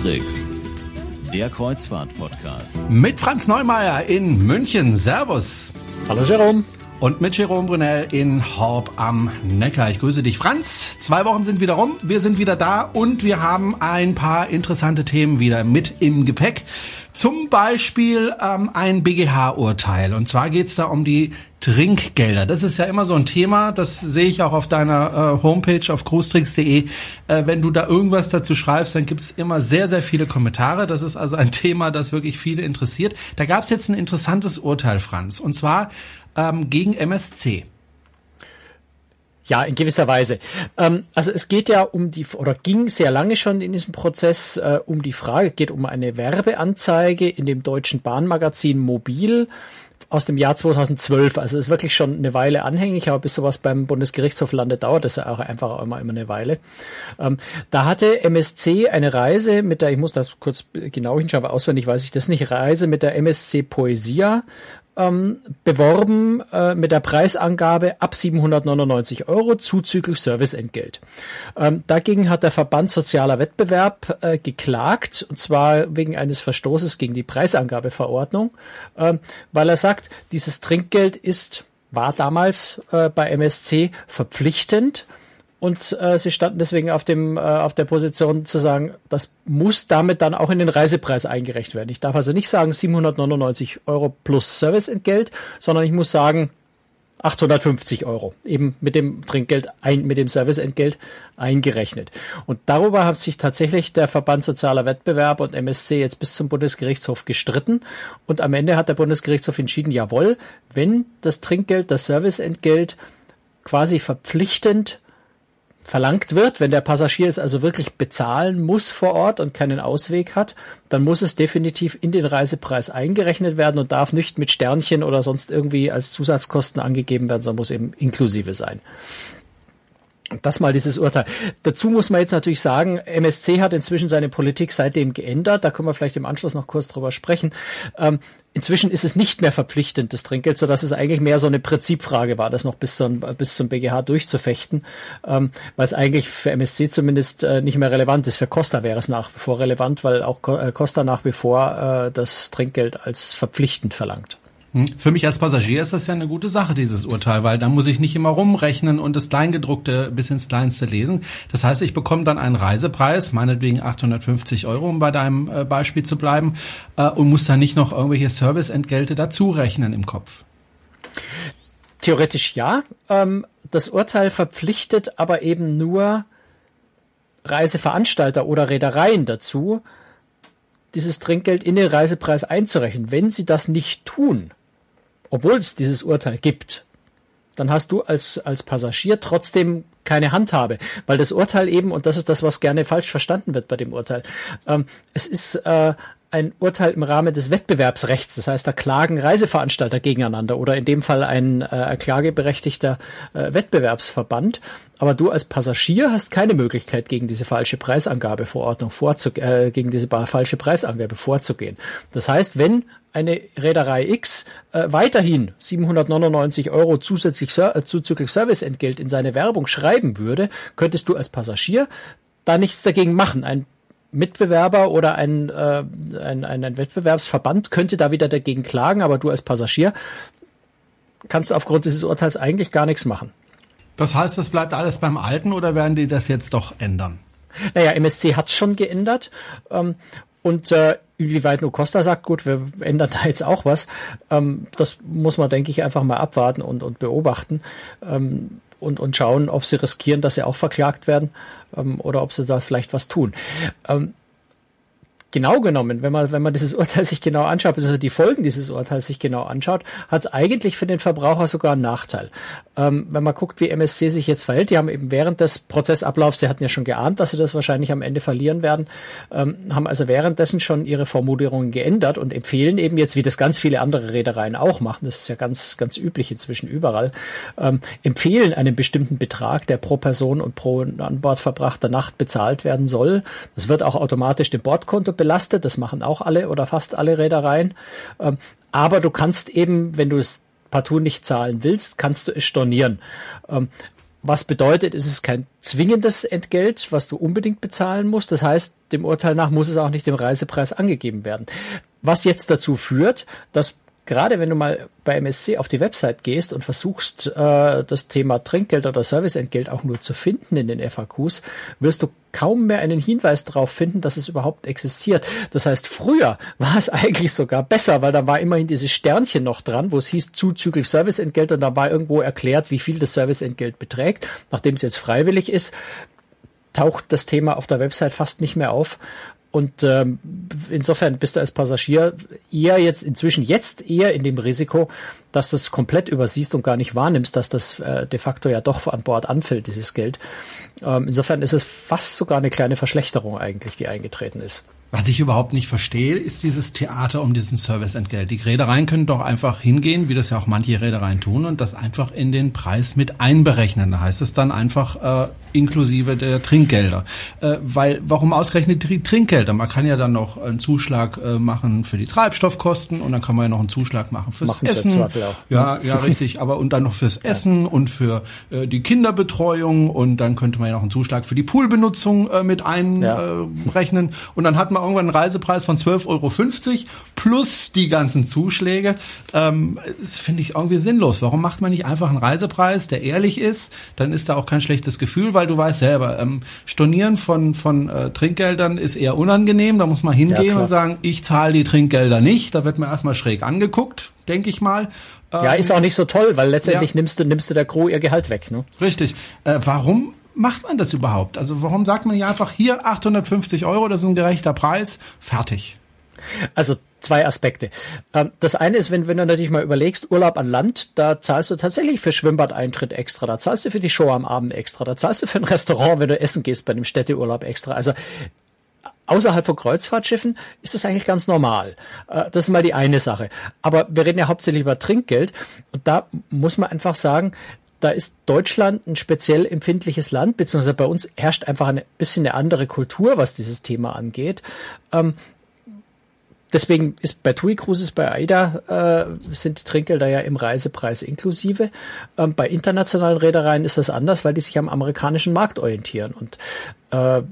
Cruise der Kreuzfahrt-Podcast. Mit Franz Neumeier in München. Servus. Hallo Jerome. Und mit Jerome Brunel in Horb am Neckar. Ich grüße dich, Franz. Zwei Wochen sind wieder rum. Wir sind wieder da und wir haben ein paar interessante Themen wieder mit im Gepäck. Zum Beispiel ähm, ein BGH-Urteil. Und zwar geht's da um die Trinkgelder. Das ist ja immer so ein Thema, das sehe ich auch auf deiner äh, Homepage auf großtricks.de. Äh, wenn du da irgendwas dazu schreibst, dann gibt es immer sehr, sehr viele Kommentare. Das ist also ein Thema, das wirklich viele interessiert. Da gab es jetzt ein interessantes Urteil, Franz, und zwar ähm, gegen MSC. Ja, in gewisser Weise. Ähm, also es geht ja um die, oder ging sehr lange schon in diesem Prozess äh, um die Frage, geht um eine Werbeanzeige in dem deutschen Bahnmagazin Mobil aus dem Jahr 2012. Also ist wirklich schon eine Weile anhängig, aber bis sowas beim Bundesgerichtshof landet, dauert das ja auch einfach immer, immer eine Weile. Ähm, da hatte MSC eine Reise mit der, ich muss das kurz genau hinschauen, aber auswendig weiß ich das nicht, Reise mit der MSC Poesia ähm, beworben äh, mit der Preisangabe ab 799 Euro zuzüglich Serviceentgelt. Ähm, dagegen hat der Verband Sozialer Wettbewerb äh, geklagt, und zwar wegen eines Verstoßes gegen die Preisangabeverordnung, äh, weil er sagt, dieses Trinkgeld ist war damals äh, bei MSC verpflichtend und äh, sie standen deswegen auf dem äh, auf der Position zu sagen, das muss damit dann auch in den Reisepreis eingerechnet werden. Ich darf also nicht sagen 799 Euro plus Serviceentgelt, sondern ich muss sagen 850 Euro eben mit dem Trinkgeld ein, mit dem Serviceentgelt eingerechnet. Und darüber hat sich tatsächlich der Verband Sozialer Wettbewerb und MSC jetzt bis zum Bundesgerichtshof gestritten. Und am Ende hat der Bundesgerichtshof entschieden, jawohl, wenn das Trinkgeld, das Serviceentgelt quasi verpflichtend verlangt wird, wenn der Passagier es also wirklich bezahlen muss vor Ort und keinen Ausweg hat, dann muss es definitiv in den Reisepreis eingerechnet werden und darf nicht mit Sternchen oder sonst irgendwie als Zusatzkosten angegeben werden, sondern muss eben inklusive sein. Das mal dieses Urteil. Dazu muss man jetzt natürlich sagen, MSC hat inzwischen seine Politik seitdem geändert. Da können wir vielleicht im Anschluss noch kurz drüber sprechen. Ähm, inzwischen ist es nicht mehr verpflichtend, das Trinkgeld, so dass es eigentlich mehr so eine Prinzipfrage war, das noch bis zum, bis zum BGH durchzufechten, ähm, weil es eigentlich für MSC zumindest äh, nicht mehr relevant ist. Für Costa wäre es nach wie vor relevant, weil auch äh, Costa nach wie vor äh, das Trinkgeld als verpflichtend verlangt. Hm? Für mich als Passagier ist das ja eine gute Sache, dieses Urteil, weil da muss ich nicht immer rumrechnen und das Kleingedruckte bis ins Kleinste lesen. Das heißt, ich bekomme dann einen Reisepreis, meinetwegen 850 Euro, um bei deinem äh, Beispiel zu bleiben, äh, und muss dann nicht noch irgendwelche Serviceentgelte dazu rechnen im Kopf. Theoretisch ja. Ähm, das Urteil verpflichtet aber eben nur Reiseveranstalter oder Reedereien dazu, dieses Trinkgeld in den Reisepreis einzurechnen. Wenn sie das nicht tun, obwohl es dieses Urteil gibt, dann hast du als, als Passagier trotzdem keine Handhabe, weil das Urteil eben, und das ist das, was gerne falsch verstanden wird bei dem Urteil, ähm, es ist äh, ein Urteil im Rahmen des Wettbewerbsrechts. Das heißt, da klagen Reiseveranstalter gegeneinander oder in dem Fall ein äh, klageberechtigter äh, Wettbewerbsverband. Aber du als Passagier hast keine Möglichkeit, gegen diese falsche Preisangabeverordnung vorzugehen, äh, gegen diese falsche Preisangabe vorzugehen. Das heißt, wenn eine Reederei X äh, weiterhin 799 Euro zusätzlich äh, zuzüglich Serviceentgelt in seine Werbung schreiben würde, könntest du als Passagier da nichts dagegen machen. Ein Mitbewerber oder ein, äh, ein, ein, ein Wettbewerbsverband könnte da wieder dagegen klagen, aber du als Passagier kannst aufgrund dieses Urteils eigentlich gar nichts machen. Das heißt, das bleibt alles beim Alten oder werden die das jetzt doch ändern? Naja, MSC hat es schon geändert. Ähm, und äh, inwieweit nur Costa sagt, gut, wir ändern da jetzt auch was, ähm, das muss man, denke ich, einfach mal abwarten und, und beobachten. Ähm, und, und schauen, ob sie riskieren, dass sie auch verklagt werden ähm, oder ob sie da vielleicht was tun. Ähm, genau genommen, wenn man, wenn man dieses Urteil sich genau anschaut, also die Folgen dieses Urteils sich genau anschaut, hat es eigentlich für den Verbraucher sogar einen Nachteil. Ähm, wenn man guckt, wie MSC sich jetzt verhält, die haben eben während des Prozessablaufs, sie hatten ja schon geahnt, dass sie das wahrscheinlich am Ende verlieren werden, ähm, haben also währenddessen schon ihre Formulierungen geändert und empfehlen eben jetzt, wie das ganz viele andere Reedereien auch machen, das ist ja ganz, ganz üblich inzwischen überall, ähm, empfehlen einen bestimmten Betrag, der pro Person und pro an Bord verbrachter Nacht bezahlt werden soll. Das wird auch automatisch dem Bordkonto belastet. Das machen auch alle oder fast alle Reedereien. Ähm, aber du kannst eben, wenn du es partout nicht zahlen willst, kannst du es stornieren. Ähm, was bedeutet, es ist kein zwingendes Entgelt, was du unbedingt bezahlen musst. Das heißt, dem Urteil nach muss es auch nicht im Reisepreis angegeben werden. Was jetzt dazu führt, dass gerade wenn du mal bei MSC auf die Website gehst und versuchst, äh, das Thema Trinkgeld oder Serviceentgelt auch nur zu finden in den FAQs, wirst du kaum mehr einen Hinweis darauf finden, dass es überhaupt existiert. Das heißt, früher war es eigentlich sogar besser, weil da war immerhin dieses Sternchen noch dran, wo es hieß zuzüglich Serviceentgelt und da war irgendwo erklärt, wie viel das Serviceentgelt beträgt. Nachdem es jetzt freiwillig ist, taucht das Thema auf der Website fast nicht mehr auf. Und ähm, insofern bist du als Passagier eher jetzt inzwischen jetzt eher in dem Risiko, dass du es komplett übersiehst und gar nicht wahrnimmst, dass das äh, de facto ja doch an Bord anfällt, dieses Geld. Ähm, insofern ist es fast sogar eine kleine Verschlechterung eigentlich, die eingetreten ist. Was ich überhaupt nicht verstehe, ist dieses Theater um diesen Serviceentgelt. Die Reedereien können doch einfach hingehen, wie das ja auch manche Reedereien tun, und das einfach in den Preis mit einberechnen. Da heißt es dann einfach äh, inklusive der Trinkgelder. Äh, weil, warum ausgerechnet die Trinkgelder? Man kann ja dann noch einen Zuschlag äh, machen für die Treibstoffkosten und dann kann man ja noch einen Zuschlag machen fürs machen Essen. Ja, ja, richtig. Aber und dann noch fürs Essen ja. und für äh, die Kinderbetreuung und dann könnte man ja noch einen Zuschlag für die Poolbenutzung äh, mit einrechnen. Ja. und dann hat man irgendwann einen Reisepreis von 12,50 Euro plus die ganzen Zuschläge. Ähm, das finde ich irgendwie sinnlos. Warum macht man nicht einfach einen Reisepreis, der ehrlich ist? Dann ist da auch kein schlechtes Gefühl, weil du weißt selber, ähm, Stornieren von, von äh, Trinkgeldern ist eher unangenehm. Da muss man hingehen ja, und sagen, ich zahle die Trinkgelder nicht. Da wird man erstmal schräg angeguckt, denke ich mal. Ja, ist auch nicht so toll, weil letztendlich ja. nimmst du nimmst du der Crew ihr Gehalt weg. Ne? Richtig. Äh, warum macht man das überhaupt? Also warum sagt man nicht einfach hier 850 Euro, das ist ein gerechter Preis, fertig? Also zwei Aspekte. Ähm, das eine ist, wenn, wenn du natürlich mal überlegst, Urlaub an Land, da zahlst du tatsächlich für Schwimmbadeintritt extra, da zahlst du für die Show am Abend extra, da zahlst du für ein Restaurant, wenn du essen gehst bei einem Städteurlaub extra. Also außerhalb von Kreuzfahrtschiffen ist das eigentlich ganz normal. Äh, das ist mal die eine Sache. Aber wir reden ja hauptsächlich über Trinkgeld und da muss man einfach sagen, da ist Deutschland ein speziell empfindliches Land, beziehungsweise bei uns herrscht einfach ein bisschen eine andere Kultur, was dieses Thema angeht. Ähm, deswegen ist bei TUI Cruises, bei AIDA äh, sind die Trinkgelder ja im Reisepreis inklusive. Ähm, bei internationalen Reedereien ist das anders, weil die sich am amerikanischen Markt orientieren. Und äh,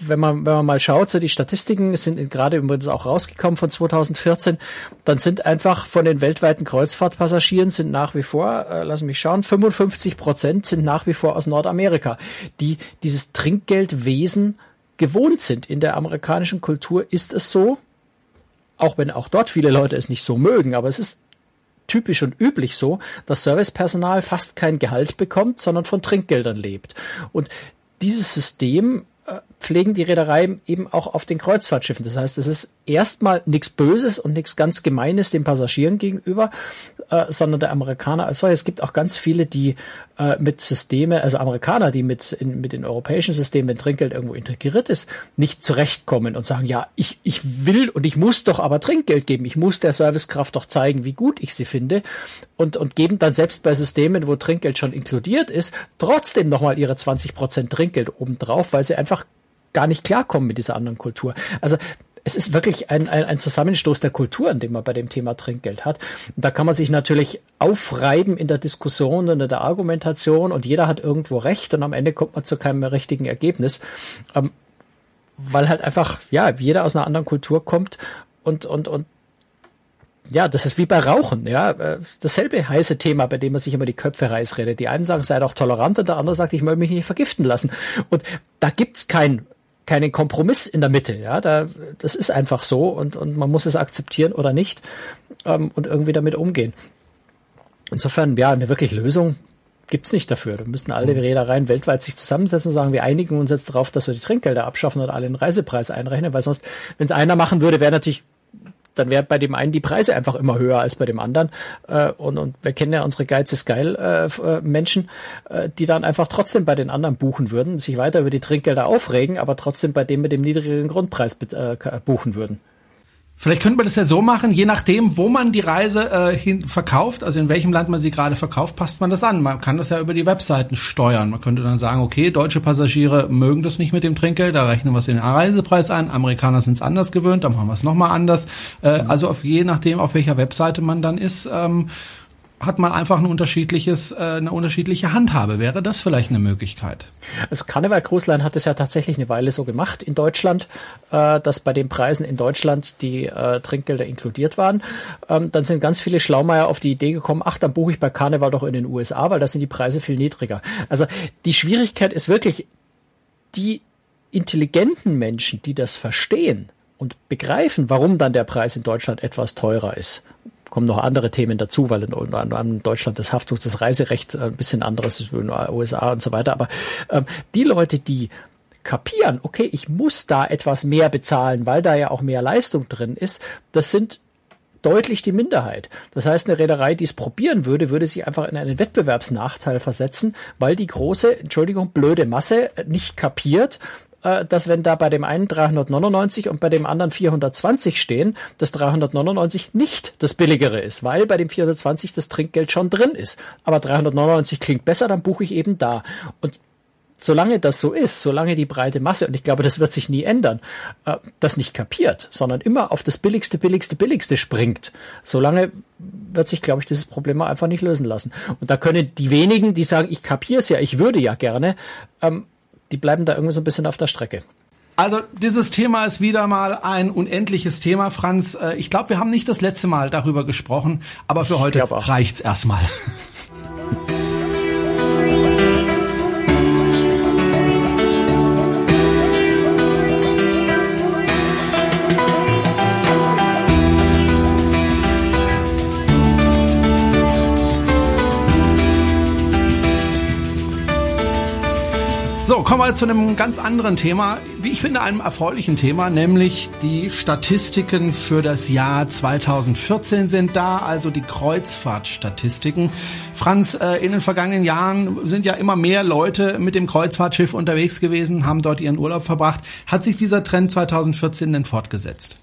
wenn man, wenn man mal schaut, so die Statistiken sind gerade übrigens auch rausgekommen von 2014, dann sind einfach von den weltweiten Kreuzfahrtpassagieren sind nach wie vor, äh, lass mich schauen, 55 Prozent sind nach wie vor aus Nordamerika, die dieses Trinkgeldwesen gewohnt sind. In der amerikanischen Kultur ist es so, auch wenn auch dort viele Leute es nicht so mögen, aber es ist typisch und üblich so, dass Servicepersonal fast kein Gehalt bekommt, sondern von Trinkgeldern lebt. Und dieses System pflegen die Reederei eben auch auf den Kreuzfahrtschiffen. Das heißt, es ist erstmal nichts Böses und nichts ganz Gemeines den Passagieren gegenüber, äh, sondern der Amerikaner als solches. Es gibt auch ganz viele, die äh, mit Systemen, also Amerikaner, die mit, in, mit den europäischen Systemen, wenn Trinkgeld irgendwo integriert ist, nicht zurechtkommen und sagen, ja, ich, ich will und ich muss doch aber Trinkgeld geben. Ich muss der Servicekraft doch zeigen, wie gut ich sie finde und, und geben dann selbst bei Systemen, wo Trinkgeld schon inkludiert ist, trotzdem nochmal ihre 20 Prozent Trinkgeld obendrauf, weil sie einfach gar nicht klarkommen mit dieser anderen Kultur. Also es ist wirklich ein, ein, ein Zusammenstoß der Kulturen, den man bei dem Thema Trinkgeld hat. Und da kann man sich natürlich aufreiben in der Diskussion und in der Argumentation und jeder hat irgendwo recht und am Ende kommt man zu keinem richtigen Ergebnis. Ähm, weil halt einfach, ja, jeder aus einer anderen Kultur kommt und, und, und ja, das ist wie bei Rauchen, ja. Äh, dasselbe heiße Thema, bei dem man sich immer die Köpfe reißt redet. Die einen sagen, sei doch tolerant und der andere sagt, ich möchte mich nicht vergiften lassen. Und da gibt's kein keinen Kompromiss in der Mitte. Ja, da, das ist einfach so und, und man muss es akzeptieren oder nicht ähm, und irgendwie damit umgehen. Insofern, ja, eine wirklich Lösung gibt's nicht dafür. Da müssten alle Reedereien weltweit sich zusammensetzen und sagen, wir einigen uns jetzt darauf, dass wir die Trinkgelder abschaffen und alle den Reisepreis einrechnen, weil sonst, wenn es einer machen würde, wäre natürlich dann wäre bei dem einen die Preise einfach immer höher als bei dem anderen. Äh, und, und wir kennen ja unsere Geiz ist geil äh, äh, Menschen, äh, die dann einfach trotzdem bei den anderen buchen würden, sich weiter über die Trinkgelder aufregen, aber trotzdem bei dem mit dem niedrigeren Grundpreis äh, buchen würden. Vielleicht könnte man das ja so machen, je nachdem, wo man die Reise äh, hin verkauft, also in welchem Land man sie gerade verkauft, passt man das an. Man kann das ja über die Webseiten steuern. Man könnte dann sagen, okay, deutsche Passagiere mögen das nicht mit dem Trinkgeld, da rechnen wir es in den Reisepreis ein. Amerikaner sind es anders gewöhnt, dann machen wir es nochmal anders. Äh, mhm. Also auf je nachdem, auf welcher Webseite man dann ist. Ähm, hat man einfach ein unterschiedliches, äh, eine unterschiedliche Handhabe. Wäre das vielleicht eine Möglichkeit? Also Karneval Cruise hat es ja tatsächlich eine Weile so gemacht in Deutschland, äh, dass bei den Preisen in Deutschland die äh, Trinkgelder inkludiert waren. Ähm, dann sind ganz viele Schlaumeier auf die Idee gekommen, ach, dann buche ich bei Karneval doch in den USA, weil da sind die Preise viel niedriger. Also die Schwierigkeit ist wirklich, die intelligenten Menschen, die das verstehen und begreifen, warum dann der Preis in Deutschland etwas teurer ist kommen noch andere Themen dazu, weil in, in Deutschland das Haftungs-, das Reiserecht ein bisschen anderes ist in den USA und so weiter. Aber ähm, die Leute, die kapieren, okay, ich muss da etwas mehr bezahlen, weil da ja auch mehr Leistung drin ist, das sind deutlich die Minderheit. Das heißt, eine Reederei, die es probieren würde, würde sich einfach in einen Wettbewerbsnachteil versetzen, weil die große, Entschuldigung, blöde Masse nicht kapiert, äh, dass wenn da bei dem einen 399 und bei dem anderen 420 stehen, das 399 nicht das billigere ist, weil bei dem 420 das Trinkgeld schon drin ist. Aber 399 klingt besser, dann buche ich eben da. Und solange das so ist, solange die breite Masse, und ich glaube, das wird sich nie ändern, äh, das nicht kapiert, sondern immer auf das billigste, billigste, billigste springt, solange wird sich, glaube ich, dieses Problem einfach nicht lösen lassen. Und da können die wenigen, die sagen, ich kapiere es ja, ich würde ja gerne, ähm, die bleiben da irgendwie so ein bisschen auf der Strecke. Also dieses Thema ist wieder mal ein unendliches Thema, Franz. Äh, ich glaube, wir haben nicht das letzte Mal darüber gesprochen, aber für heute reicht's erstmal. kommen wir zu einem ganz anderen Thema. Wie ich finde, einem erfreulichen Thema, nämlich die Statistiken für das Jahr 2014 sind da, also die Kreuzfahrtstatistiken. Franz, äh, in den vergangenen Jahren sind ja immer mehr Leute mit dem Kreuzfahrtschiff unterwegs gewesen, haben dort ihren Urlaub verbracht. Hat sich dieser Trend 2014 denn fortgesetzt?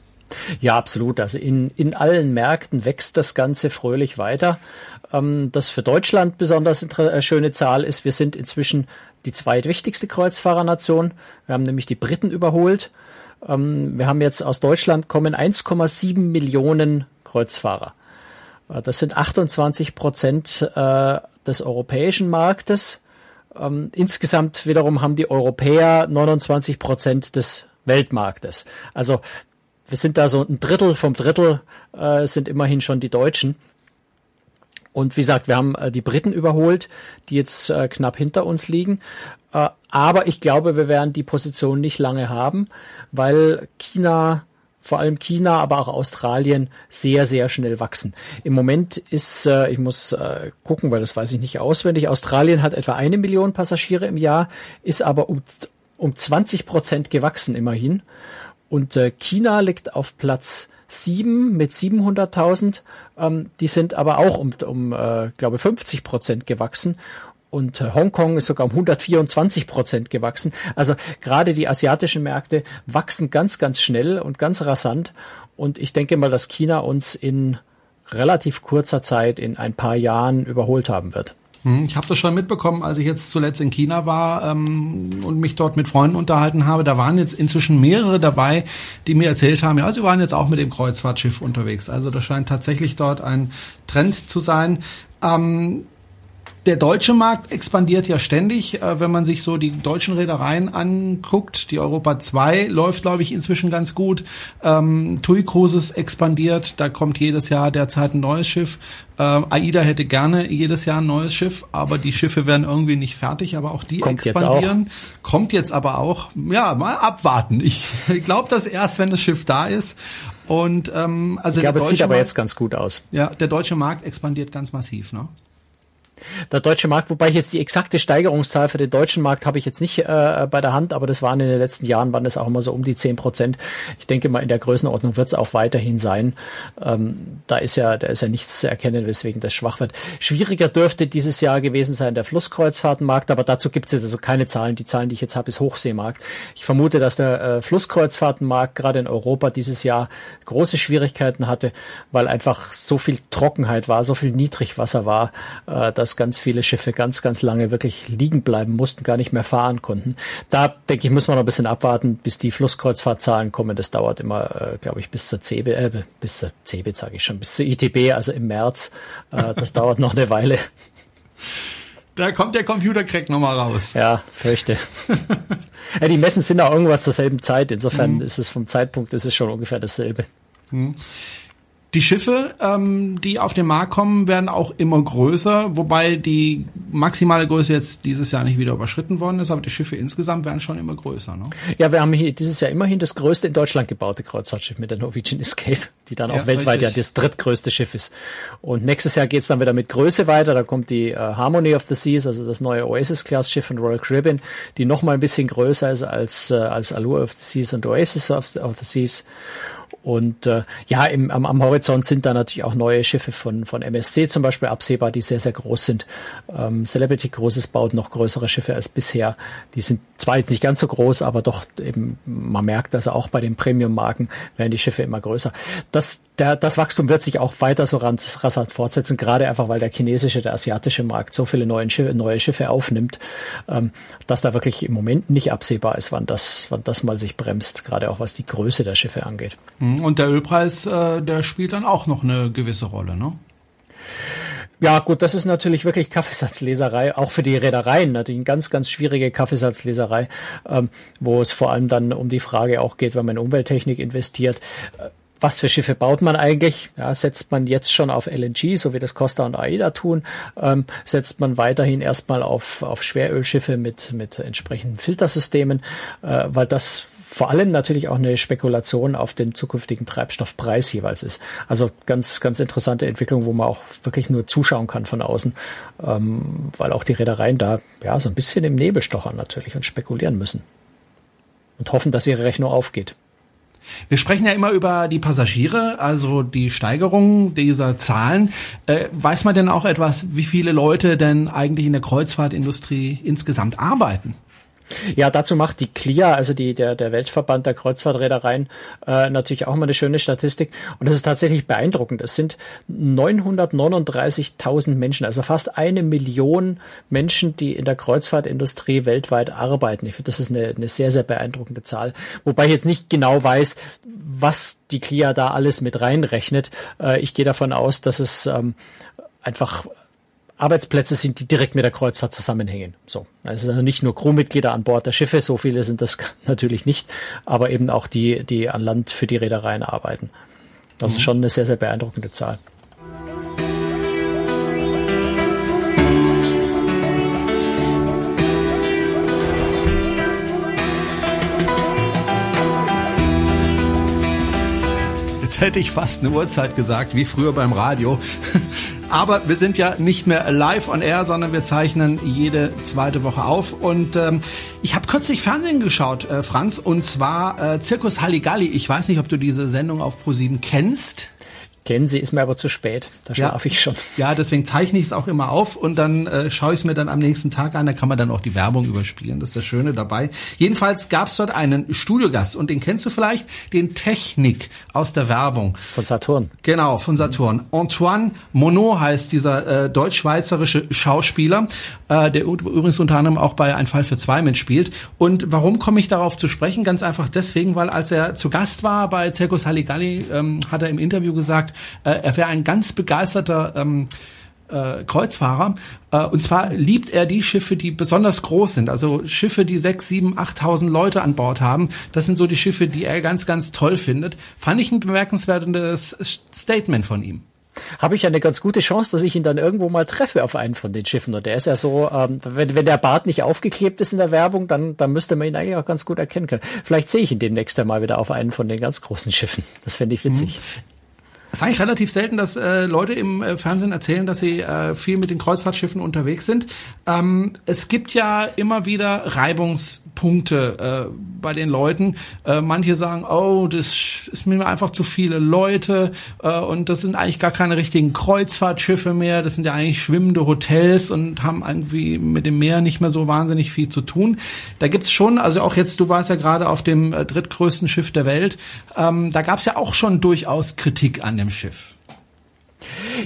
Ja, absolut. Also in, in allen Märkten wächst das Ganze fröhlich weiter. Ähm, das für Deutschland besonders äh, schöne Zahl ist, wir sind inzwischen die zweitwichtigste Kreuzfahrernation. Wir haben nämlich die Briten überholt. Ähm, wir haben jetzt aus Deutschland kommen 1,7 Millionen Kreuzfahrer. Äh, das sind 28 Prozent äh, des europäischen Marktes. Ähm, insgesamt wiederum haben die Europäer 29 Prozent des Weltmarktes. Also wir sind da so ein Drittel vom Drittel äh, sind immerhin schon die Deutschen. Und wie gesagt, wir haben äh, die Briten überholt, die jetzt äh, knapp hinter uns liegen. Äh, aber ich glaube, wir werden die Position nicht lange haben, weil China, vor allem China, aber auch Australien sehr, sehr schnell wachsen. Im Moment ist, äh, ich muss äh, gucken, weil das weiß ich nicht auswendig, Australien hat etwa eine Million Passagiere im Jahr, ist aber um, um 20 Prozent gewachsen immerhin. Und äh, China liegt auf Platz sieben mit 700.000. Ähm, die sind aber auch um, um äh, glaube 50 Prozent gewachsen. Und äh, Hongkong ist sogar um 124 Prozent gewachsen. Also gerade die asiatischen Märkte wachsen ganz, ganz schnell und ganz rasant. Und ich denke mal, dass China uns in relativ kurzer Zeit, in ein paar Jahren überholt haben wird. Hm, ich habe das schon mitbekommen, als ich jetzt zuletzt in China war ähm, und mich dort mit Freunden unterhalten habe. Da waren jetzt inzwischen mehrere dabei, die mir erzählt haben, ja, sie waren jetzt auch mit dem Kreuzfahrtschiff unterwegs. Also das scheint tatsächlich dort ein Trend zu sein. Ähm, der deutsche Markt expandiert ja ständig. Äh, wenn man sich so die deutschen Reedereien anguckt, die Europa 2 läuft, glaube ich, inzwischen ganz gut. Ähm, TUI Cruises expandiert, da kommt jedes Jahr derzeit ein neues Schiff. Ähm, AIDA hätte gerne jedes Jahr ein neues Schiff, aber die Schiffe werden irgendwie nicht fertig, aber auch die kommt expandieren. Jetzt auch. Kommt jetzt aber auch, ja, mal abwarten. Ich glaube das erst, wenn das Schiff da ist. Und ähm, also ich glaube, es sieht aber Markt, jetzt ganz gut aus. Ja, der deutsche Markt expandiert ganz massiv, ne? Der deutsche Markt, wobei ich jetzt die exakte Steigerungszahl für den deutschen Markt habe ich jetzt nicht äh, bei der Hand, aber das waren in den letzten Jahren, waren das auch immer so um die zehn Prozent. Ich denke mal, in der Größenordnung wird es auch weiterhin sein. Ähm, da ist ja, da ist ja nichts zu erkennen, weswegen das schwach wird. Schwieriger dürfte dieses Jahr gewesen sein der Flusskreuzfahrtenmarkt, aber dazu gibt es jetzt also keine Zahlen. Die Zahlen, die ich jetzt habe, ist Hochseemarkt. Ich vermute, dass der äh, Flusskreuzfahrtenmarkt gerade in Europa dieses Jahr große Schwierigkeiten hatte, weil einfach so viel Trockenheit war, so viel Niedrigwasser war, äh, dass dass ganz viele Schiffe ganz, ganz lange wirklich liegen bleiben mussten, gar nicht mehr fahren konnten. Da denke ich, muss man noch ein bisschen abwarten, bis die Flusskreuzfahrtzahlen kommen. Das dauert immer, äh, glaube ich, bis zur CB, äh, bis zur CB sage ich schon, bis zur ITB, also im März. Äh, das dauert noch eine Weile. Da kommt der Computercrack nochmal raus. Ja, fürchte. ja, die Messen sind auch irgendwas zur selben Zeit. Insofern mhm. ist es vom Zeitpunkt ist es schon ungefähr dasselbe. Mhm. Die Schiffe, ähm, die auf den Markt kommen, werden auch immer größer, wobei die maximale Größe jetzt dieses Jahr nicht wieder überschritten worden ist, aber die Schiffe insgesamt werden schon immer größer. Ne? Ja, wir haben hier dieses Jahr immerhin das größte in Deutschland gebaute Kreuzfahrtschiff mit der Norwegian Escape, die dann auch ja, weltweit richtig. ja das drittgrößte Schiff ist. Und nächstes Jahr geht's dann wieder mit Größe weiter. Da kommt die äh, Harmony of the Seas, also das neue Oasis-Class-Schiff von Royal Caribbean, die noch mal ein bisschen größer ist als, äh, als Allure of the Seas und Oasis of, of the Seas. Und äh, ja, im, am, am Horizont sind da natürlich auch neue Schiffe von, von MSC zum Beispiel absehbar, die sehr, sehr groß sind. Ähm, Celebrity Großes baut noch größere Schiffe als bisher. Die sind zwar jetzt nicht ganz so groß, aber doch eben, man merkt, dass auch bei den Premium-Marken werden die Schiffe immer größer. Das, der, das Wachstum wird sich auch weiter so rasant fortsetzen, gerade einfach, weil der chinesische, der asiatische Markt so viele neue Schiffe, neue Schiffe aufnimmt, ähm, dass da wirklich im Moment nicht absehbar ist, wann das, wann das mal sich bremst, gerade auch was die Größe der Schiffe angeht. Mhm. Und der Ölpreis, äh, der spielt dann auch noch eine gewisse Rolle, ne? Ja, gut, das ist natürlich wirklich Kaffeesatzleserei, auch für die Reedereien natürlich eine ganz, ganz schwierige Kaffeesatzleserei, ähm, wo es vor allem dann um die Frage auch geht, wenn man in Umwelttechnik investiert. Äh, was für Schiffe baut man eigentlich? Ja, setzt man jetzt schon auf LNG, so wie das Costa und AIDA tun? Ähm, setzt man weiterhin erstmal auf, auf Schwerölschiffe mit, mit entsprechenden Filtersystemen, äh, weil das vor allem natürlich auch eine Spekulation auf den zukünftigen Treibstoffpreis jeweils ist. Also ganz, ganz interessante Entwicklung, wo man auch wirklich nur zuschauen kann von außen, ähm, weil auch die Reedereien da ja so ein bisschen im Nebel stochern natürlich und spekulieren müssen und hoffen, dass ihre Rechnung aufgeht. Wir sprechen ja immer über die Passagiere, also die Steigerung dieser Zahlen. Äh, weiß man denn auch etwas, wie viele Leute denn eigentlich in der Kreuzfahrtindustrie insgesamt arbeiten? Ja, dazu macht die CLIA, also die, der, der Weltverband der Kreuzfahrtreedereien, äh, natürlich auch mal eine schöne Statistik. Und das ist tatsächlich beeindruckend. Es sind 939.000 Menschen, also fast eine Million Menschen, die in der Kreuzfahrtindustrie weltweit arbeiten. Ich finde, das ist eine, eine sehr, sehr beeindruckende Zahl. Wobei ich jetzt nicht genau weiß, was die CLIA da alles mit reinrechnet. Äh, ich gehe davon aus, dass es ähm, einfach Arbeitsplätze sind, die direkt mit der Kreuzfahrt zusammenhängen. So, also nicht nur Crewmitglieder an Bord der Schiffe, so viele sind das natürlich nicht, aber eben auch die, die an Land für die Reedereien arbeiten. Das mhm. ist schon eine sehr, sehr beeindruckende Zahl. Jetzt hätte ich fast eine Uhrzeit gesagt, wie früher beim Radio. Aber wir sind ja nicht mehr live on air, sondern wir zeichnen jede zweite Woche auf. Und ähm, ich habe kürzlich Fernsehen geschaut, äh, Franz, und zwar äh, Zirkus Halligalli. Ich weiß nicht, ob du diese Sendung auf ProSieben kennst sie, ist mir aber zu spät. Da schlafe ja. ich schon. Ja, deswegen zeichne ich es auch immer auf und dann äh, schaue ich es mir dann am nächsten Tag an. Da kann man dann auch die Werbung überspielen. Das ist das Schöne dabei. Jedenfalls gab es dort einen Studiogast und den kennst du vielleicht, den Technik aus der Werbung. Von Saturn. Genau, von Saturn. Antoine Monod heißt dieser äh, deutsch-schweizerische Schauspieler, äh, der übrigens unter anderem auch bei Ein Fall für zwei mitspielt. Und warum komme ich darauf zu sprechen? Ganz einfach deswegen, weil als er zu Gast war bei Circus Halligalli, ähm, hat er im Interview gesagt, äh, er wäre ein ganz begeisterter ähm, äh, Kreuzfahrer. Äh, und zwar liebt er die Schiffe, die besonders groß sind. Also Schiffe, die sechs, sieben, achttausend Leute an Bord haben. Das sind so die Schiffe, die er ganz, ganz toll findet. Fand ich ein bemerkenswertes Statement von ihm habe ich eine ganz gute Chance, dass ich ihn dann irgendwo mal treffe auf einen von den Schiffen. Und der ist ja so, ähm, wenn, wenn der Bart nicht aufgeklebt ist in der Werbung, dann, dann müsste man ihn eigentlich auch ganz gut erkennen können. Vielleicht sehe ich ihn demnächst einmal wieder auf einen von den ganz großen Schiffen. Das fände ich witzig. Es ist eigentlich relativ selten, dass äh, Leute im äh, Fernsehen erzählen, dass sie äh, viel mit den Kreuzfahrtschiffen unterwegs sind. Ähm, es gibt ja immer wieder Reibungspunkte äh, bei den Leuten. Äh, manche sagen, oh, das ist mir einfach zu viele Leute äh, und das sind eigentlich gar keine richtigen Kreuzfahrtschiffe mehr. Das sind ja eigentlich schwimmende Hotels und haben irgendwie mit dem Meer nicht mehr so wahnsinnig viel zu tun. Da gibt's schon, also auch jetzt, du warst ja gerade auf dem drittgrößten Schiff der Welt, ähm, da gab's ja auch schon durchaus Kritik an dem Schiff.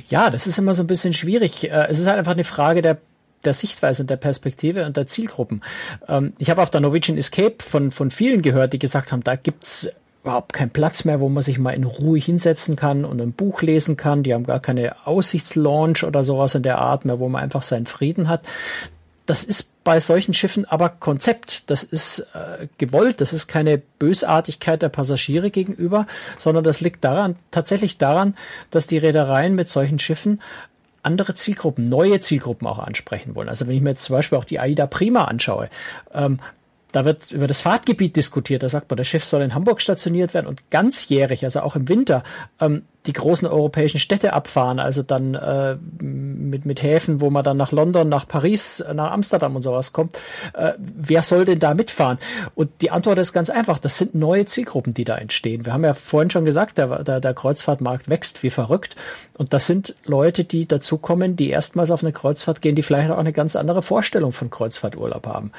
Ja, das ist immer so ein bisschen schwierig. Äh, es ist halt einfach eine Frage der der Sichtweise und der Perspektive und der Zielgruppen. Ähm, ich habe auf der Norwegian Escape von, von vielen gehört, die gesagt haben, da gibt's überhaupt keinen Platz mehr, wo man sich mal in Ruhe hinsetzen kann und ein Buch lesen kann. Die haben gar keine Aussichtslaunch oder sowas in der Art mehr, wo man einfach seinen Frieden hat. Das ist bei solchen Schiffen aber Konzept. Das ist äh, gewollt. Das ist keine Bösartigkeit der Passagiere gegenüber, sondern das liegt daran, tatsächlich daran, dass die Reedereien mit solchen Schiffen andere Zielgruppen, neue Zielgruppen auch ansprechen wollen. Also wenn ich mir jetzt zum Beispiel auch die AIDA Prima anschaue, ähm, da wird über das Fahrtgebiet diskutiert. Da sagt man, das Schiff soll in Hamburg stationiert werden und ganzjährig, also auch im Winter, ähm, die großen europäischen Städte abfahren. Also dann äh, mit, mit Häfen, wo man dann nach London, nach Paris, nach Amsterdam und sowas kommt. Äh, wer soll denn da mitfahren? Und die Antwort ist ganz einfach. Das sind neue Zielgruppen, die da entstehen. Wir haben ja vorhin schon gesagt, der, der, der Kreuzfahrtmarkt wächst wie verrückt. Und das sind Leute, die dazukommen, die erstmals auf eine Kreuzfahrt gehen, die vielleicht auch eine ganz andere Vorstellung von Kreuzfahrturlaub haben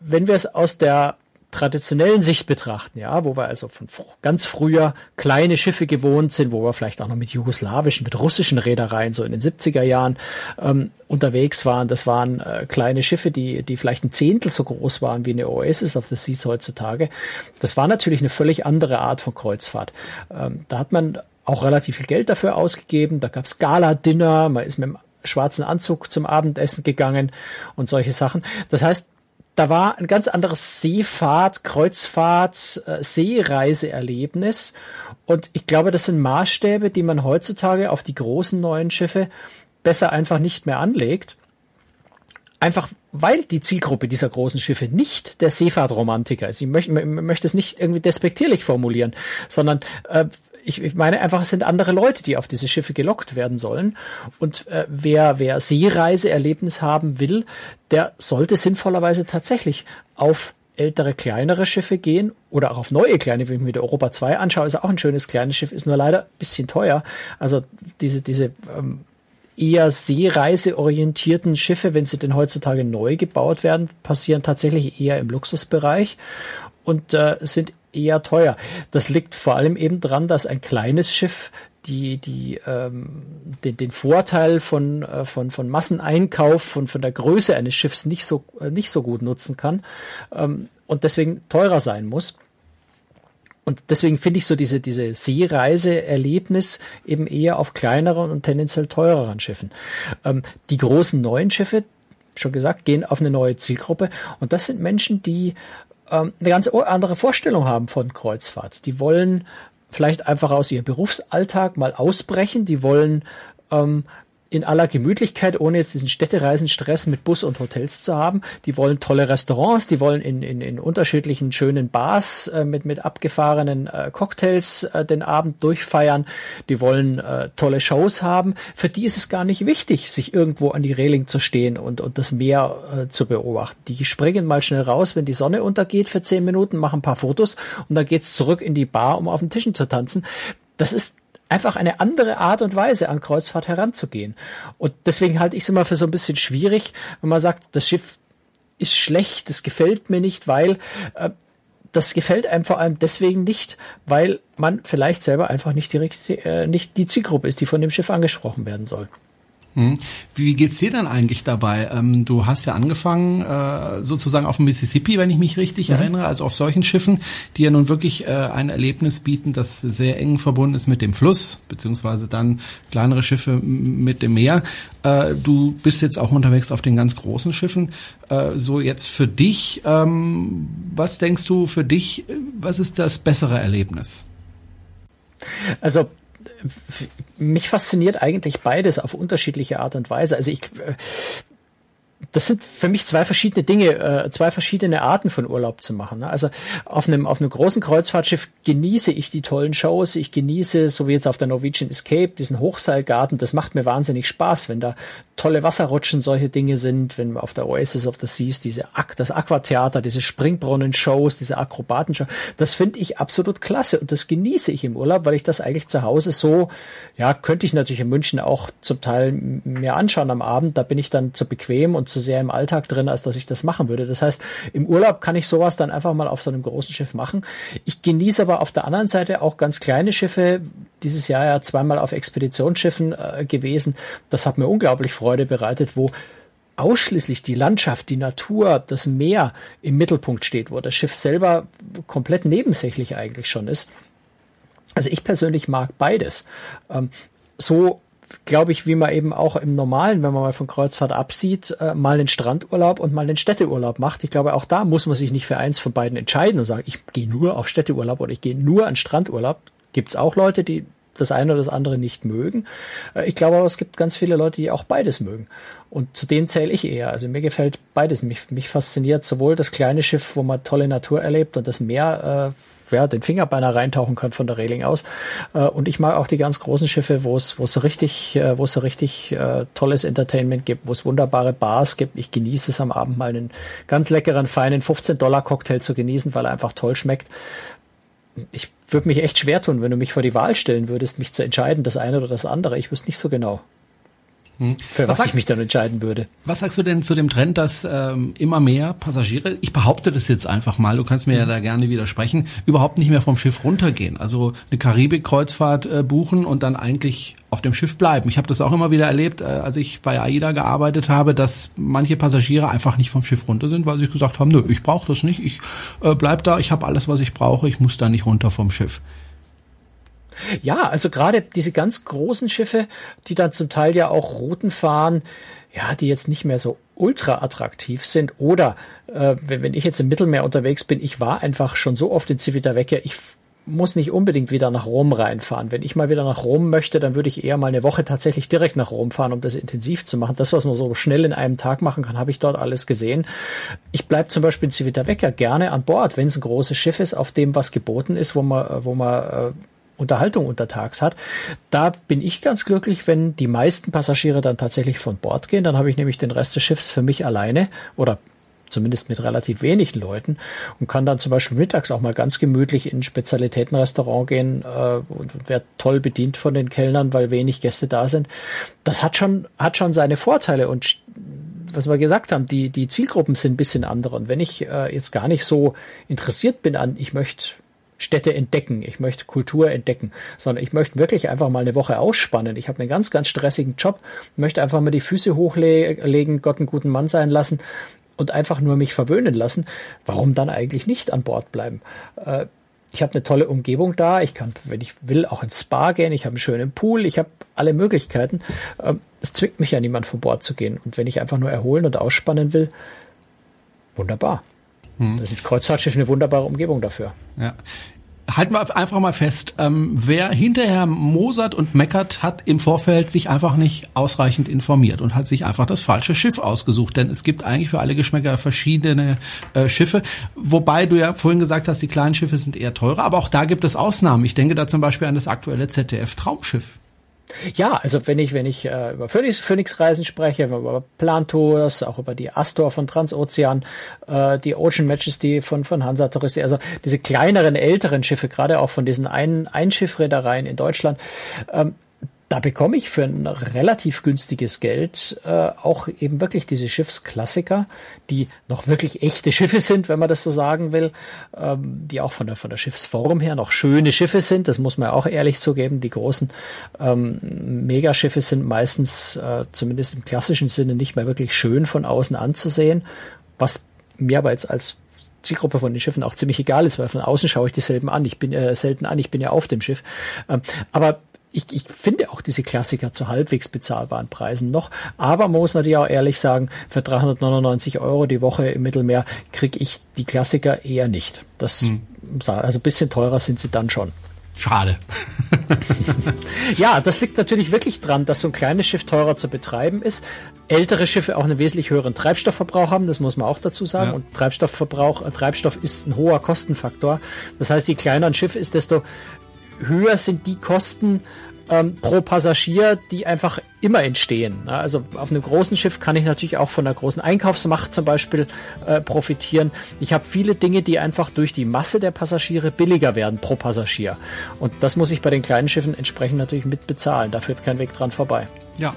wenn wir es aus der traditionellen Sicht betrachten, ja, wo wir also von ganz früher kleine Schiffe gewohnt sind, wo wir vielleicht auch noch mit jugoslawischen, mit russischen Reedereien so in den 70er Jahren ähm, unterwegs waren. Das waren äh, kleine Schiffe, die, die vielleicht ein Zehntel so groß waren wie eine Oasis of the Seas heutzutage. Das war natürlich eine völlig andere Art von Kreuzfahrt. Ähm, da hat man auch relativ viel Geld dafür ausgegeben. Da gab's Gala-Dinner, man ist mit dem schwarzen Anzug zum Abendessen gegangen und solche Sachen. Das heißt, da war ein ganz anderes Seefahrt, Kreuzfahrt, äh, Seereiseerlebnis. Und ich glaube, das sind Maßstäbe, die man heutzutage auf die großen neuen Schiffe besser einfach nicht mehr anlegt. Einfach weil die Zielgruppe dieser großen Schiffe nicht der Seefahrtromantiker ist. Ich möchte, möchte es nicht irgendwie despektierlich formulieren, sondern äh, ich, ich meine einfach, es sind andere Leute, die auf diese Schiffe gelockt werden sollen. Und äh, wer, wer Seereiseerlebnis haben will, der sollte sinnvollerweise tatsächlich auf ältere, kleinere Schiffe gehen oder auch auf neue kleine, wenn ich mir die Europa 2 anschaue, ist auch ein schönes kleines Schiff, ist nur leider ein bisschen teuer. Also diese, diese ähm, eher seereiseorientierten Schiffe, wenn sie denn heutzutage neu gebaut werden, passieren tatsächlich eher im Luxusbereich und äh, sind eher teuer. Das liegt vor allem eben dran, dass ein kleines Schiff die, die, ähm, den, den Vorteil von, äh, von, von Masseneinkauf, von, von der Größe eines Schiffs nicht so, äh, nicht so gut nutzen kann ähm, und deswegen teurer sein muss. Und deswegen finde ich so diese, diese Seereise-Erlebnis eben eher auf kleineren und tendenziell teureren Schiffen. Ähm, die großen neuen Schiffe, schon gesagt, gehen auf eine neue Zielgruppe. Und das sind Menschen, die ähm, eine ganz andere Vorstellung haben von Kreuzfahrt. Die wollen vielleicht einfach aus ihrem Berufsalltag mal ausbrechen. Die wollen ähm, in aller Gemütlichkeit, ohne jetzt diesen Städtereisenstress mit Bus und Hotels zu haben. Die wollen tolle Restaurants, die wollen in, in, in unterschiedlichen schönen Bars äh, mit, mit abgefahrenen äh, Cocktails äh, den Abend durchfeiern. Die wollen äh, tolle Shows haben. Für die ist es gar nicht wichtig, sich irgendwo an die Reling zu stehen und, und das Meer äh, zu beobachten. Die springen mal schnell raus, wenn die Sonne untergeht für zehn Minuten, machen ein paar Fotos und dann geht's zurück in die Bar, um auf den Tischen zu tanzen. Das ist einfach eine andere Art und Weise an Kreuzfahrt heranzugehen. Und deswegen halte ich es immer für so ein bisschen schwierig, wenn man sagt, das Schiff ist schlecht, das gefällt mir nicht, weil äh, das gefällt einem vor allem deswegen nicht, weil man vielleicht selber einfach nicht direkt äh, nicht die Zielgruppe ist, die von dem Schiff angesprochen werden soll. Hm. Wie geht's dir denn eigentlich dabei? Ähm, du hast ja angefangen äh, sozusagen auf dem Mississippi, wenn ich mich richtig mhm. erinnere, also auf solchen Schiffen, die ja nun wirklich äh, ein Erlebnis bieten, das sehr eng verbunden ist mit dem Fluss, beziehungsweise dann kleinere Schiffe mit dem Meer. Äh, du bist jetzt auch unterwegs auf den ganz großen Schiffen. So jetzt für dich, ähm, was denkst du für dich, was ist das bessere Erlebnis? Also mich fasziniert eigentlich beides auf unterschiedliche Art und Weise. Also ich, äh, das sind für mich zwei verschiedene Dinge, äh, zwei verschiedene Arten von Urlaub zu machen. Ne? Also auf einem, auf einem großen Kreuzfahrtschiff genieße ich die tollen Shows, ich genieße, so wie jetzt auf der Norwegian Escape, diesen Hochseilgarten, das macht mir wahnsinnig Spaß, wenn da tolle Wasserrutschen solche Dinge sind, wenn auf der Oasis of the Seas diese das Aquatheater, diese Springbrunnen-Shows, diese Akrobatenshow, das finde ich absolut klasse und das genieße ich im Urlaub, weil ich das eigentlich zu Hause so, ja, könnte ich natürlich in München auch zum Teil mir anschauen am Abend, da bin ich dann zu bequem und zu sehr im Alltag drin, als dass ich das machen würde. Das heißt, im Urlaub kann ich sowas dann einfach mal auf so einem großen Schiff machen. Ich genieße aber auf der anderen Seite auch ganz kleine Schiffe, dieses Jahr ja zweimal auf Expeditionsschiffen äh, gewesen. Das hat mir unglaublich Freude bereitet, wo ausschließlich die Landschaft, die Natur, das Meer im Mittelpunkt steht, wo das Schiff selber komplett nebensächlich eigentlich schon ist. Also ich persönlich mag beides. Ähm, so glaube ich, wie man eben auch im normalen, wenn man mal von Kreuzfahrt absieht, äh, mal einen Strandurlaub und mal einen Städteurlaub macht. Ich glaube, auch da muss man sich nicht für eins von beiden entscheiden und sagen, ich gehe nur auf Städteurlaub oder ich gehe nur an Strandurlaub. Gibt es auch Leute, die das eine oder das andere nicht mögen. Äh, ich glaube aber, es gibt ganz viele Leute, die auch beides mögen. Und zu denen zähle ich eher. Also mir gefällt beides. Mich, mich fasziniert sowohl das kleine Schiff, wo man tolle Natur erlebt und das Meer, äh, ja, den Finger beinahe reintauchen kann von der Reling aus. Äh, und ich mag auch die ganz großen Schiffe, wo es, wo es so richtig, äh, wo es so richtig äh, tolles Entertainment gibt, wo es wunderbare Bars gibt. Ich genieße es am Abend mal einen ganz leckeren, feinen 15-Dollar-Cocktail zu genießen, weil er einfach toll schmeckt. Ich würde mich echt schwer tun, wenn du mich vor die Wahl stellen würdest, mich zu entscheiden, das eine oder das andere. Ich wüsste nicht so genau. Hm. Für was, was ich mich dann entscheiden würde. Was sagst du denn zu dem Trend, dass ähm, immer mehr Passagiere, ich behaupte das jetzt einfach mal, du kannst mir ja da gerne widersprechen, überhaupt nicht mehr vom Schiff runtergehen. Also eine Karibik-Kreuzfahrt äh, buchen und dann eigentlich auf dem Schiff bleiben. Ich habe das auch immer wieder erlebt, äh, als ich bei AIDA gearbeitet habe, dass manche Passagiere einfach nicht vom Schiff runter sind, weil sie gesagt haben, nö, ich brauche das nicht, ich äh, bleib da, ich habe alles, was ich brauche, ich muss da nicht runter vom Schiff. Ja, also gerade diese ganz großen Schiffe, die dann zum Teil ja auch Routen fahren, ja, die jetzt nicht mehr so ultra attraktiv sind. Oder äh, wenn ich jetzt im Mittelmeer unterwegs bin, ich war einfach schon so oft in Civitavecchia, ich muss nicht unbedingt wieder nach Rom reinfahren. Wenn ich mal wieder nach Rom möchte, dann würde ich eher mal eine Woche tatsächlich direkt nach Rom fahren, um das intensiv zu machen. Das, was man so schnell in einem Tag machen kann, habe ich dort alles gesehen. Ich bleibe zum Beispiel in Civitavecchia gerne an Bord, wenn es ein großes Schiff ist, auf dem was geboten ist, wo man, wo man äh, Unterhaltung untertags hat. Da bin ich ganz glücklich, wenn die meisten Passagiere dann tatsächlich von Bord gehen. Dann habe ich nämlich den Rest des Schiffs für mich alleine oder zumindest mit relativ wenigen Leuten und kann dann zum Beispiel mittags auch mal ganz gemütlich in ein Spezialitätenrestaurant gehen äh, und werde toll bedient von den Kellnern, weil wenig Gäste da sind. Das hat schon, hat schon seine Vorteile und was wir gesagt haben, die, die Zielgruppen sind ein bisschen andere. Und wenn ich äh, jetzt gar nicht so interessiert bin an, ich möchte Städte entdecken, ich möchte Kultur entdecken, sondern ich möchte wirklich einfach mal eine Woche ausspannen. Ich habe einen ganz, ganz stressigen Job, möchte einfach mal die Füße hochlegen, Gott einen guten Mann sein lassen und einfach nur mich verwöhnen lassen. Warum dann eigentlich nicht an Bord bleiben? Äh, ich habe eine tolle Umgebung da. Ich kann, wenn ich will, auch ins Spa gehen. Ich habe einen schönen Pool. Ich habe alle Möglichkeiten. Ähm, es zwingt mich ja niemand von Bord zu gehen. Und wenn ich einfach nur erholen und ausspannen will, wunderbar. Hm. Das ist Kreuzfahrtschiff eine wunderbare Umgebung dafür. Ja. Halten wir einfach mal fest, ähm, wer hinterher mosert und meckert, hat im Vorfeld sich einfach nicht ausreichend informiert und hat sich einfach das falsche Schiff ausgesucht. Denn es gibt eigentlich für alle Geschmäcker verschiedene äh, Schiffe. Wobei du ja vorhin gesagt hast, die kleinen Schiffe sind eher teurer, aber auch da gibt es Ausnahmen. Ich denke da zum Beispiel an das aktuelle ZDF Traumschiff. Ja, also wenn ich, wenn ich äh, über Phoenix, Phoenix-Reisen spreche, über Plantours, auch über die Astor von Transozean, äh, die Ocean Majesty von, von Hansa Touristik, also diese kleineren, älteren Schiffe, gerade auch von diesen ein Einschiffreedereien in Deutschland, ähm, da bekomme ich für ein relativ günstiges Geld äh, auch eben wirklich diese Schiffsklassiker, die noch wirklich echte Schiffe sind, wenn man das so sagen will, ähm, die auch von der, von der Schiffsform her noch schöne Schiffe sind. Das muss man auch ehrlich zugeben. Die großen ähm, Megaschiffe sind meistens, äh, zumindest im klassischen Sinne, nicht mehr wirklich schön von außen anzusehen, was mir aber jetzt als Zielgruppe von den Schiffen auch ziemlich egal ist, weil von außen schaue ich dieselben an. Ich bin äh, selten an, ich bin ja auf dem Schiff. Ähm, aber ich, ich finde auch diese Klassiker zu halbwegs bezahlbaren Preisen noch. Aber man muss natürlich auch ehrlich sagen, für 399 Euro die Woche im Mittelmeer kriege ich die Klassiker eher nicht. Das, hm. also ein bisschen teurer sind sie dann schon. Schade. ja, das liegt natürlich wirklich dran, dass so ein kleines Schiff teurer zu betreiben ist. Ältere Schiffe auch einen wesentlich höheren Treibstoffverbrauch haben, das muss man auch dazu sagen. Ja. Und Treibstoffverbrauch, Treibstoff ist ein hoher Kostenfaktor. Das heißt, je kleiner ein Schiff ist, desto höher sind die Kosten ähm, pro Passagier, die einfach immer entstehen. Also auf einem großen Schiff kann ich natürlich auch von der großen Einkaufsmacht zum Beispiel äh, profitieren. Ich habe viele Dinge, die einfach durch die Masse der Passagiere billiger werden pro Passagier. Und das muss ich bei den kleinen Schiffen entsprechend natürlich mit bezahlen. Da führt kein Weg dran vorbei. Ja.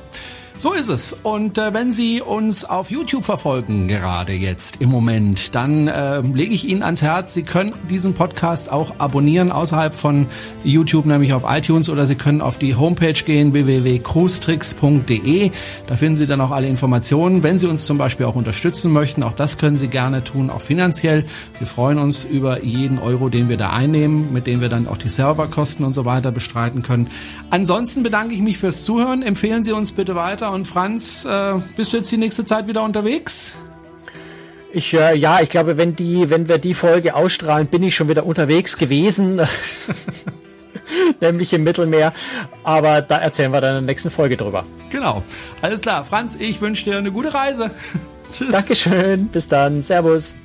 So ist es. Und äh, wenn Sie uns auf YouTube verfolgen, gerade jetzt im Moment, dann äh, lege ich Ihnen ans Herz, Sie können diesen Podcast auch abonnieren außerhalb von YouTube, nämlich auf iTunes oder Sie können auf die Homepage gehen, www.cruestricks.de. Da finden Sie dann auch alle Informationen. Wenn Sie uns zum Beispiel auch unterstützen möchten, auch das können Sie gerne tun, auch finanziell. Wir freuen uns über jeden Euro, den wir da einnehmen, mit dem wir dann auch die Serverkosten und so weiter bestreiten können. Ansonsten bedanke ich mich fürs Zuhören. Empfehlen Sie uns bitte weiter weiter. Und Franz, äh, bist du jetzt die nächste Zeit wieder unterwegs? Ich, äh, ja, ich glaube, wenn die, wenn wir die Folge ausstrahlen, bin ich schon wieder unterwegs gewesen. nämlich im Mittelmeer. Aber da erzählen wir dann in der nächsten Folge drüber. Genau. Alles klar. Franz, ich wünsche dir eine gute Reise. Tschüss. Dankeschön. Bis dann. Servus.